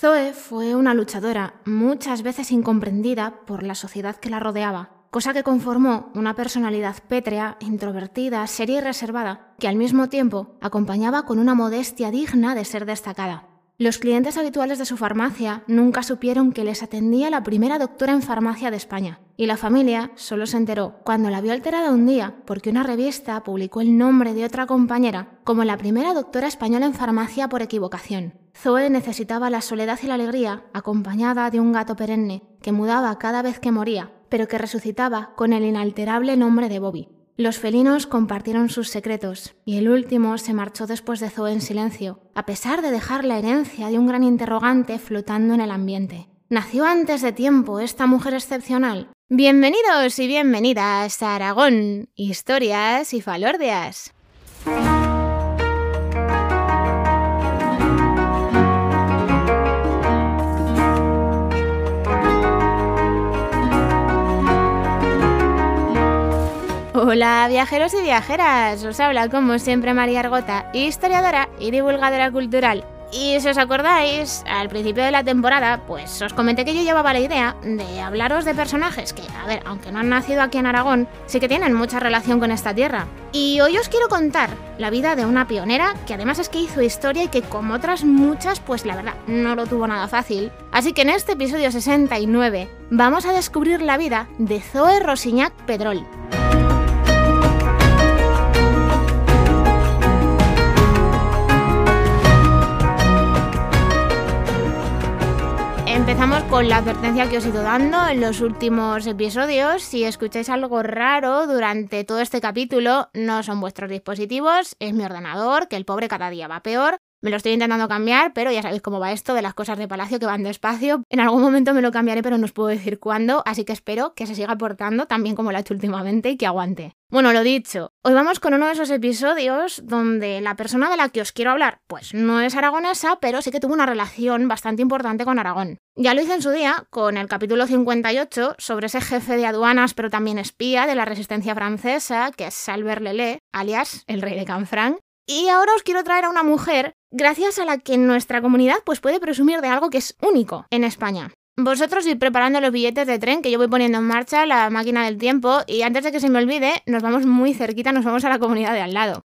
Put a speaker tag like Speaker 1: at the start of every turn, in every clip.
Speaker 1: Zoe fue una luchadora, muchas veces incomprendida por la sociedad que la rodeaba, cosa que conformó una personalidad pétrea, introvertida, seria y reservada, que al mismo tiempo acompañaba con una modestia digna de ser destacada. Los clientes habituales de su farmacia nunca supieron que les atendía la primera doctora en farmacia de España, y la familia solo se enteró cuando la vio alterada un día porque una revista publicó el nombre de otra compañera como la primera doctora española en farmacia por equivocación. Zoe necesitaba la soledad y la alegría acompañada de un gato perenne que mudaba cada vez que moría, pero que resucitaba con el inalterable nombre de Bobby. Los felinos compartieron sus secretos y el último se marchó después de Zoe en silencio, a pesar de dejar la herencia de un gran interrogante flotando en el ambiente. ¿Nació antes de tiempo esta mujer excepcional? Bienvenidos y bienvenidas a Aragón, historias y falordias. Hola viajeros y viajeras, os habla como siempre María Argota, historiadora y divulgadora cultural. Y si os acordáis, al principio de la temporada, pues os comenté que yo llevaba la idea de hablaros de personajes que, a ver, aunque no han nacido aquí en Aragón, sí que tienen mucha relación con esta tierra. Y hoy os quiero contar la vida de una pionera que además es que hizo historia y que como otras muchas, pues la verdad, no lo tuvo nada fácil. Así que en este episodio 69 vamos a descubrir la vida de Zoe Rosiñac Pedrol. Empezamos con la advertencia que os he ido dando en los últimos episodios. Si escucháis algo raro durante todo este capítulo, no son vuestros dispositivos, es mi ordenador, que el pobre cada día va peor. Me lo estoy intentando cambiar, pero ya sabéis cómo va esto de las cosas de palacio que van despacio. En algún momento me lo cambiaré, pero no os puedo decir cuándo, así que espero que se siga portando también como lo ha hecho últimamente y que aguante. Bueno, lo dicho, hoy vamos con uno de esos episodios donde la persona de la que os quiero hablar, pues no es aragonesa, pero sí que tuvo una relación bastante importante con Aragón. Ya lo hice en su día con el capítulo 58 sobre ese jefe de aduanas, pero también espía de la resistencia francesa, que es Salver Lelé, alias el rey de Canfranc. Y ahora os quiero traer a una mujer gracias a la que nuestra comunidad pues, puede presumir de algo que es único en España. Vosotros ir preparando los billetes de tren que yo voy poniendo en marcha la máquina del tiempo y antes de que se me olvide, nos vamos muy cerquita, nos vamos a la comunidad de al lado.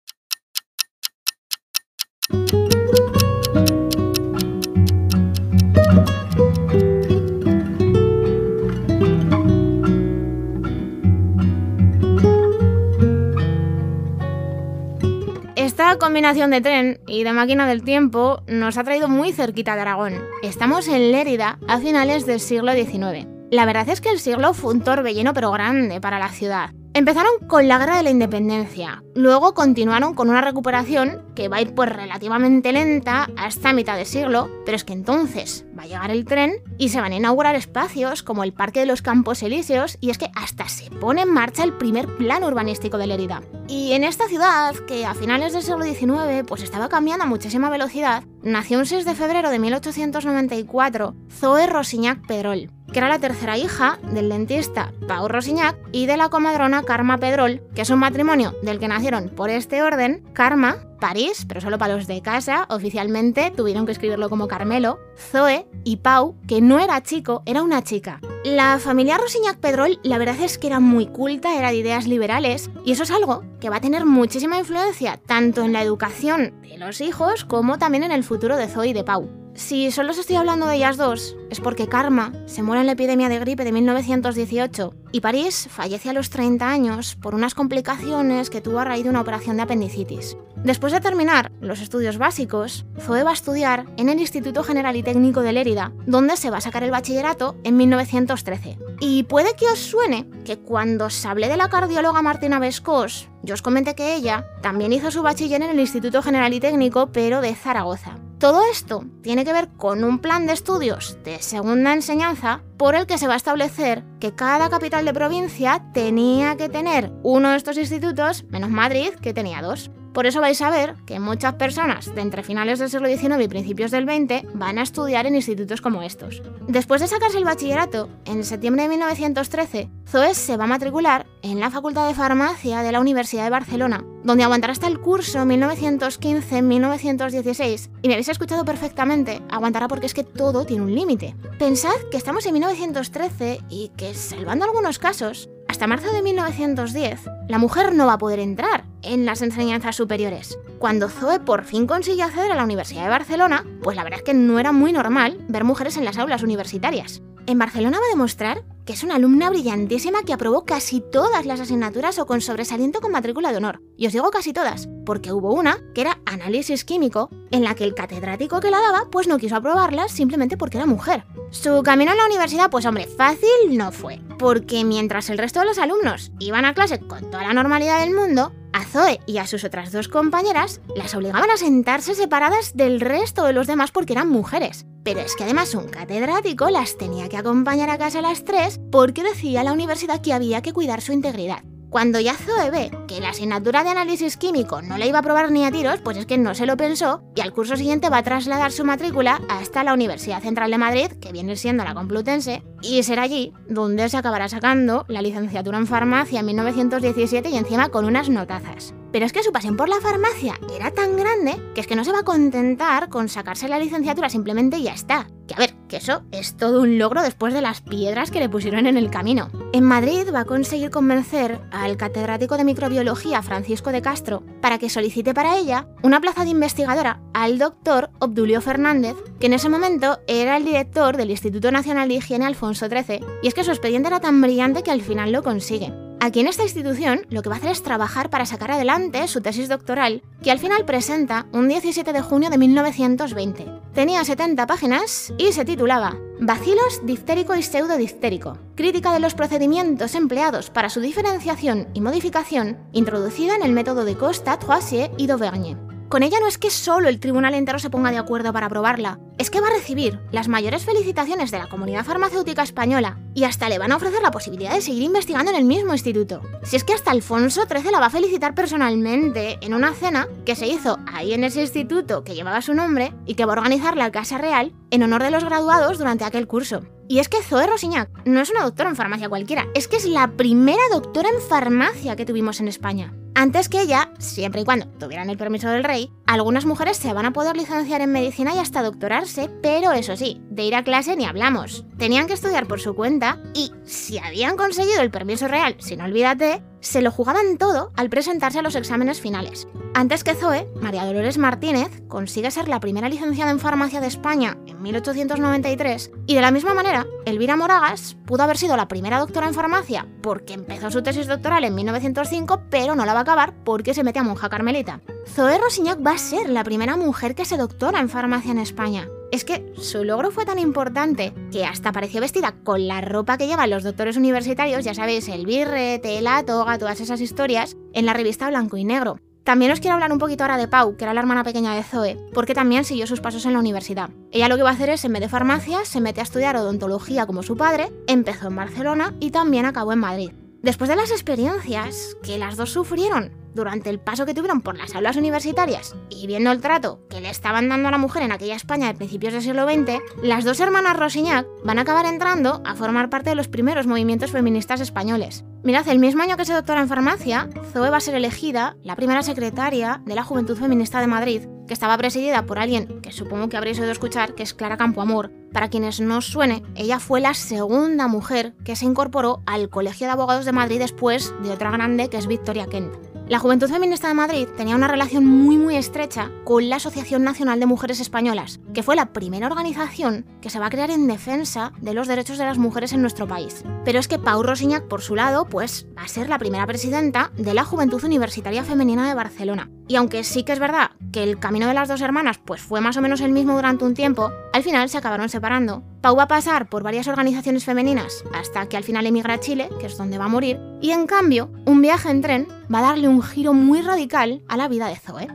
Speaker 1: Esta combinación de tren y de máquina del tiempo nos ha traído muy cerquita de Aragón. Estamos en Lérida a finales del siglo XIX. La verdad es que el siglo fue un torbellino pero grande para la ciudad. Empezaron con la Guerra de la Independencia, luego continuaron con una recuperación que va a ir pues relativamente lenta hasta mitad de siglo, pero es que entonces va a llegar el tren y se van a inaugurar espacios como el Parque de los Campos Elíseos y es que hasta se pone en marcha el primer plan urbanístico de Lérida. Y en esta ciudad, que a finales del siglo XIX pues estaba cambiando a muchísima velocidad, nació un 6 de febrero de 1894 Zoe Rosiñac Pedrol, que era la tercera hija del dentista Pau Rosiñac y de la comadrona Karma Pedrol, que es un matrimonio del que nacieron por este orden Karma, París, pero solo para los de casa, oficialmente tuvieron que escribirlo como Carmelo, Zoe y Pau, que no era chico, era una chica. La familia Rosiñac Pedrol la verdad es que era muy culta, era de ideas liberales, y eso es algo que va a tener muchísima influencia tanto en la educación de los hijos como también en el futuro de Zoe y de Pau. Si solo os estoy hablando de ellas dos, es porque Karma se muere en la epidemia de gripe de 1918 y París fallece a los 30 años por unas complicaciones que tuvo a raíz de una operación de apendicitis. Después de terminar los estudios básicos, Zoe va a estudiar en el Instituto General y Técnico de Lérida, donde se va a sacar el bachillerato en 1913. Y puede que os suene que cuando os hablé de la cardióloga Martina Vescos, yo os comenté que ella también hizo su bachiller en el Instituto General y Técnico, pero de Zaragoza. Todo esto tiene que ver con un plan de estudios de segunda enseñanza por el que se va a establecer que cada capital de provincia tenía que tener uno de estos institutos, menos Madrid, que tenía dos. Por eso vais a ver que muchas personas de entre finales del siglo XIX y principios del XX van a estudiar en institutos como estos. Después de sacarse el bachillerato, en septiembre de 1913, Zoe se va a matricular en la Facultad de Farmacia de la Universidad de Barcelona, donde aguantará hasta el curso 1915-1916. Y me habéis escuchado perfectamente, aguantará porque es que todo tiene un límite. Pensad que estamos en 1913 y que, salvando algunos casos, hasta marzo de 1910, la mujer no va a poder entrar en las enseñanzas superiores. Cuando Zoe por fin consiguió acceder a la Universidad de Barcelona, pues la verdad es que no era muy normal ver mujeres en las aulas universitarias. En Barcelona va a demostrar que es una alumna brillantísima que aprobó casi todas las asignaturas o con sobresaliento con matrícula de honor. Y os digo casi todas, porque hubo una, que era análisis químico, en la que el catedrático que la daba pues no quiso aprobarla simplemente porque era mujer. Su camino a la universidad, pues hombre, fácil no fue, porque mientras el resto de los alumnos iban a clase con toda la normalidad del mundo, a Zoe y a sus otras dos compañeras las obligaban a sentarse separadas del resto de los demás porque eran mujeres. Pero es que además un catedrático las tenía que acompañar a casa a las tres porque decía la universidad que había que cuidar su integridad. Cuando ya Zoe ve que la asignatura de análisis químico no la iba a probar ni a tiros, pues es que no se lo pensó y al curso siguiente va a trasladar su matrícula hasta la Universidad Central de Madrid, que viene siendo la Complutense, y será allí donde se acabará sacando la licenciatura en farmacia en 1917 y encima con unas notazas. Pero es que su pasión por la farmacia era tan grande que es que no se va a contentar con sacarse la licenciatura simplemente y ya está. Que a ver, que eso es todo un logro después de las piedras que le pusieron en el camino. En Madrid va a conseguir convencer al catedrático de microbiología Francisco de Castro para que solicite para ella una plaza de investigadora al doctor Obdulio Fernández, que en ese momento era el director del Instituto Nacional de Higiene Alfonso XIII, y es que su expediente era tan brillante que al final lo consigue. Aquí en esta institución lo que va a hacer es trabajar para sacar adelante su tesis doctoral, que al final presenta un 17 de junio de 1920. Tenía 70 páginas y se titulaba Bacilos diftérico y pseudodiftérico, crítica de los procedimientos empleados para su diferenciación y modificación, introducida en el método de Costa, Troisier y d'Auvergne. Con ella no es que solo el tribunal entero se ponga de acuerdo para aprobarla, es que va a recibir las mayores felicitaciones de la comunidad farmacéutica española y hasta le van a ofrecer la posibilidad de seguir investigando en el mismo instituto. Si es que hasta Alfonso XIII la va a felicitar personalmente en una cena que se hizo ahí en ese instituto que llevaba su nombre y que va a organizar la Casa Real en honor de los graduados durante aquel curso. Y es que Zoe Rosiñac no es una doctora en farmacia cualquiera, es que es la primera doctora en farmacia que tuvimos en España. Antes que ella, siempre y cuando tuvieran el permiso del rey, algunas mujeres se van a poder licenciar en medicina y hasta doctorarse, pero eso sí, de ir a clase ni hablamos. Tenían que estudiar por su cuenta y si habían conseguido el permiso real, si no olvídate, se lo jugaban todo al presentarse a los exámenes finales. Antes que Zoe, María Dolores Martínez consigue ser la primera licenciada en farmacia de España en 1893 y de la misma manera, Elvira Moragas pudo haber sido la primera doctora en farmacia porque empezó su tesis doctoral en 1905 pero no la va a acabar porque se mete a monja carmelita. Zoe Rosiñac va a ser la primera mujer que se doctora en farmacia en España. Es que su logro fue tan importante que hasta apareció vestida con la ropa que llevan los doctores universitarios, ya sabéis, el birrete, la toga, todas esas historias, en la revista Blanco y Negro. También os quiero hablar un poquito ahora de Pau, que era la hermana pequeña de Zoe, porque también siguió sus pasos en la universidad. Ella lo que va a hacer es, en vez de farmacia, se mete a estudiar odontología como su padre, empezó en Barcelona y también acabó en Madrid. Después de las experiencias que las dos sufrieron durante el paso que tuvieron por las aulas universitarias y viendo el trato que le estaban dando a la mujer en aquella España de principios del siglo XX, las dos hermanas Rosignac van a acabar entrando a formar parte de los primeros movimientos feministas españoles. Mirad, el mismo año que se doctora en farmacia, Zoe va a ser elegida la primera secretaria de la Juventud Feminista de Madrid, que estaba presidida por alguien que supongo que habréis oído escuchar, que es Clara Campoamor. Para quienes no suene, ella fue la segunda mujer que se incorporó al Colegio de Abogados de Madrid después de otra grande que es Victoria Kent. La Juventud Feminista de Madrid tenía una relación muy muy estrecha con la Asociación Nacional de Mujeres Españolas, que fue la primera organización que se va a crear en defensa de los derechos de las mujeres en nuestro país. Pero es que Pau Rosiñac, por su lado, pues va a ser la primera presidenta de la Juventud Universitaria Femenina de Barcelona. Y aunque sí que es verdad que el camino de las dos hermanas pues fue más o menos el mismo durante un tiempo, al final se acabaron separando. Pau va a pasar por varias organizaciones femeninas hasta que al final emigra a Chile, que es donde va a morir, y en cambio, un viaje en tren va a darle un giro muy radical a la vida de Zoe.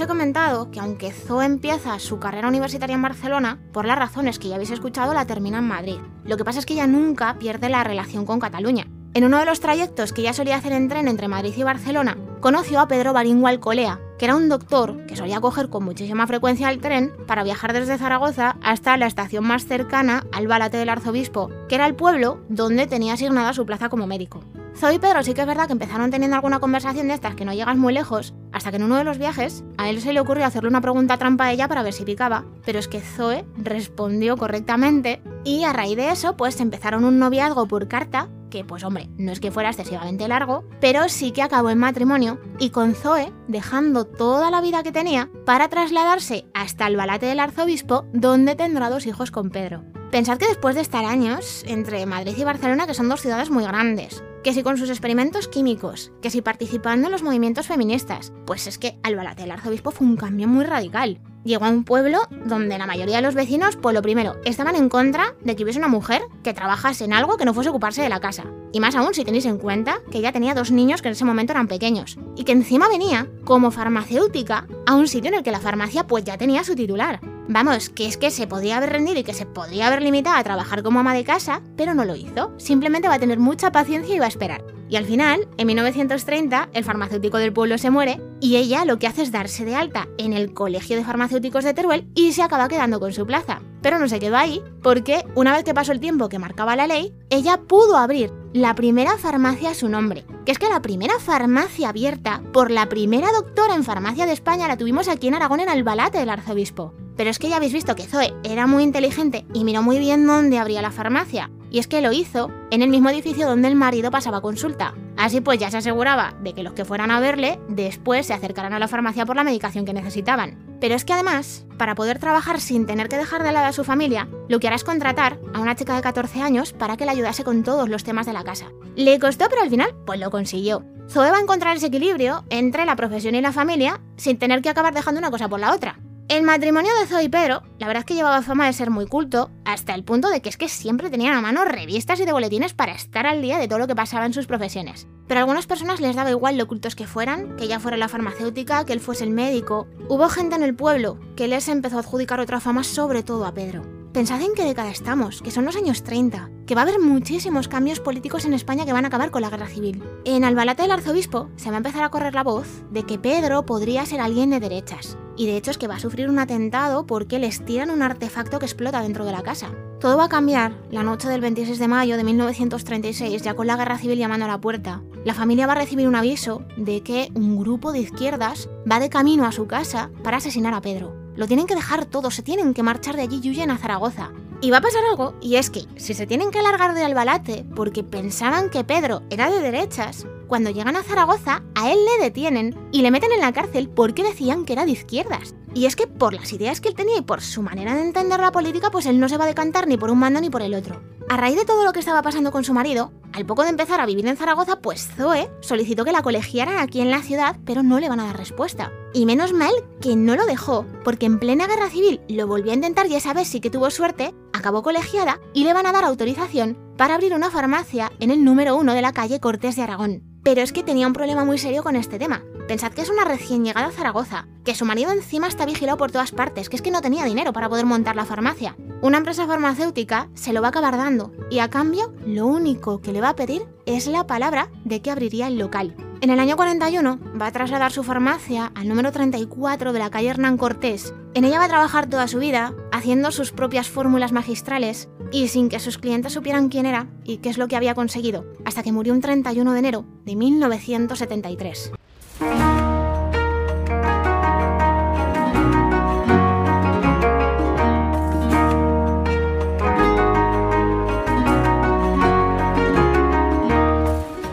Speaker 1: He comentado que aunque Zoe empieza su carrera universitaria en Barcelona, por las razones que ya habéis escuchado, la termina en Madrid. Lo que pasa es que ella nunca pierde la relación con Cataluña. En uno de los trayectos que ella solía hacer en tren entre Madrid y Barcelona, conoció a Pedro Baringo Alcolea, que era un doctor que solía coger con muchísima frecuencia el tren para viajar desde Zaragoza hasta la estación más cercana al Balate del Arzobispo, que era el pueblo donde tenía asignada su plaza como médico. Zoe y Pedro sí que es verdad que empezaron teniendo alguna conversación de estas que no llegas muy lejos, hasta que en uno de los viajes a él se le ocurrió hacerle una pregunta trampa a ella para ver si picaba, pero es que Zoe respondió correctamente y a raíz de eso pues empezaron un noviazgo por carta que pues hombre, no es que fuera excesivamente largo, pero sí que acabó en matrimonio y con Zoe dejando toda la vida que tenía para trasladarse hasta el Balate del Arzobispo donde tendrá dos hijos con Pedro. Pensad que después de estar años entre Madrid y Barcelona, que son dos ciudades muy grandes, que si con sus experimentos químicos, que si participando en los movimientos feministas, pues es que Albalate del arzobispo fue un cambio muy radical. Llegó a un pueblo donde la mayoría de los vecinos, pues lo primero, estaban en contra de que hubiese una mujer que trabajase en algo que no fuese ocuparse de la casa. Y más aún si tenéis en cuenta que ella tenía dos niños que en ese momento eran pequeños. Y que encima venía como farmacéutica a un sitio en el que la farmacia pues ya tenía su titular. Vamos, que es que se podía haber rendido y que se podría haber limitado a trabajar como ama de casa, pero no lo hizo. Simplemente va a tener mucha paciencia y va a esperar. Y al final, en 1930, el farmacéutico del pueblo se muere y ella lo que hace es darse de alta en el Colegio de Farmacéuticos de Teruel y se acaba quedando con su plaza. Pero no se quedó ahí, porque una vez que pasó el tiempo que marcaba la ley, ella pudo abrir la primera farmacia a su nombre. Que es que la primera farmacia abierta por la primera doctora en farmacia de España la tuvimos aquí en Aragón en Albalate del arzobispo. Pero es que ya habéis visto que Zoe era muy inteligente y miró muy bien dónde abría la farmacia. Y es que lo hizo en el mismo edificio donde el marido pasaba consulta. Así pues ya se aseguraba de que los que fueran a verle después se acercaran a la farmacia por la medicación que necesitaban. Pero es que además, para poder trabajar sin tener que dejar de lado a su familia, lo que hará es contratar a una chica de 14 años para que le ayudase con todos los temas de la casa. Le costó, pero al final, pues lo consiguió. Zoe va a encontrar ese equilibrio entre la profesión y la familia sin tener que acabar dejando una cosa por la otra. El matrimonio de Zoe y Pedro, la verdad es que llevaba fama de ser muy culto, hasta el punto de que es que siempre tenían a mano revistas y de boletines para estar al día de todo lo que pasaba en sus profesiones. Pero a algunas personas les daba igual lo cultos que fueran, que ella fuera la farmacéutica, que él fuese el médico. Hubo gente en el pueblo que les empezó a adjudicar otra fama sobre todo a Pedro. Pensad en qué década estamos, que son los años 30, que va a haber muchísimos cambios políticos en España que van a acabar con la guerra civil. En Albalate del Arzobispo se va a empezar a correr la voz de que Pedro podría ser alguien de derechas. Y de hecho es que va a sufrir un atentado porque les tiran un artefacto que explota dentro de la casa. Todo va a cambiar la noche del 26 de mayo de 1936, ya con la guerra civil llamando a la puerta. La familia va a recibir un aviso de que un grupo de izquierdas va de camino a su casa para asesinar a Pedro. Lo tienen que dejar todo, se tienen que marchar de allí y huyen a Zaragoza. Y va a pasar algo, y es que si se tienen que largar de Albalate porque pensaban que Pedro era de derechas, cuando llegan a Zaragoza, a él le detienen y le meten en la cárcel porque decían que era de izquierdas. Y es que por las ideas que él tenía y por su manera de entender la política, pues él no se va a decantar ni por un mando ni por el otro. A raíz de todo lo que estaba pasando con su marido, al poco de empezar a vivir en Zaragoza, pues Zoe solicitó que la colegiaran aquí en la ciudad, pero no le van a dar respuesta. Y menos mal que no lo dejó, porque en plena guerra civil lo volvió a intentar y esa vez sí que tuvo suerte, acabó colegiada y le van a dar autorización para abrir una farmacia en el número uno de la calle Cortés de Aragón. Pero es que tenía un problema muy serio con este tema. Pensad que es una recién llegada a Zaragoza, que su marido encima está vigilado por todas partes, que es que no tenía dinero para poder montar la farmacia. Una empresa farmacéutica se lo va a acabar dando y a cambio lo único que le va a pedir es la palabra de que abriría el local. En el año 41 va a trasladar su farmacia al número 34 de la calle Hernán Cortés. En ella va a trabajar toda su vida, haciendo sus propias fórmulas magistrales y sin que sus clientes supieran quién era y qué es lo que había conseguido, hasta que murió un 31 de enero de 1973.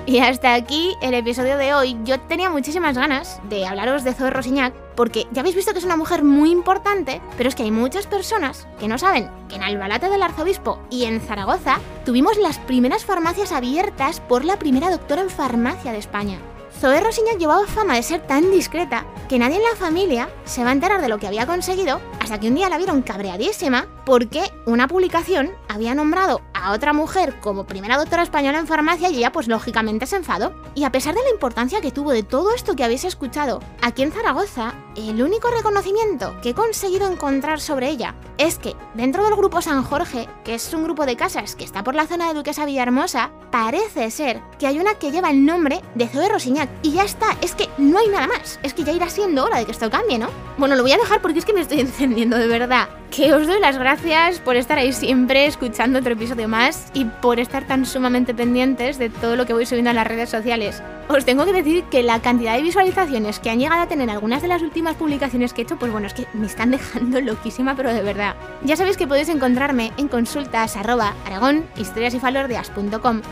Speaker 1: Y hasta aquí el episodio de hoy. Yo tenía muchísimas ganas de hablaros de Zoe Rosignac porque ya habéis visto que es una mujer muy importante, pero es que hay muchas personas que no saben que en Albalate del Arzobispo y en Zaragoza tuvimos las primeras farmacias abiertas por la primera doctora en farmacia de España. Zoe Rosignac llevaba fama de ser tan discreta que nadie en la familia se va a enterar de lo que había conseguido hasta que un día la vieron cabreadísima porque una publicación había nombrado a otra mujer como primera doctora española en farmacia y ella pues lógicamente se enfadó. Y a pesar de la importancia que tuvo de todo esto que habéis escuchado, aquí en Zaragoza, el único reconocimiento que he conseguido encontrar sobre ella es que dentro del grupo San Jorge, que es un grupo de casas que está por la zona de Duquesa Villahermosa, parece ser que hay una que lleva el nombre de Zoe Rosiñac. Y ya está, es que no hay nada más. Es que ya irá siendo hora de que esto cambie, ¿no? Bueno, lo voy a dejar porque es que me estoy encendiendo de verdad. Que os doy las gracias por estar ahí siempre escuchando otro episodio más y por estar tan sumamente pendientes de todo lo que voy subiendo a las redes sociales. Os tengo que decir que la cantidad de visualizaciones que han llegado a tener algunas de las últimas publicaciones que he hecho, pues bueno, es que me están dejando loquísima, pero de verdad. Ya sabéis que podéis encontrarme en consultas arroba aragón,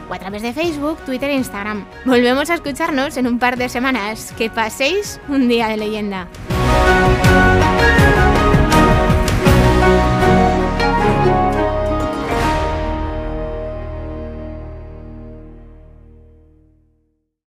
Speaker 1: o a través de Facebook, Twitter e Instagram. Volvemos a escucharnos en un par de semanas. Que paséis un día de leyenda.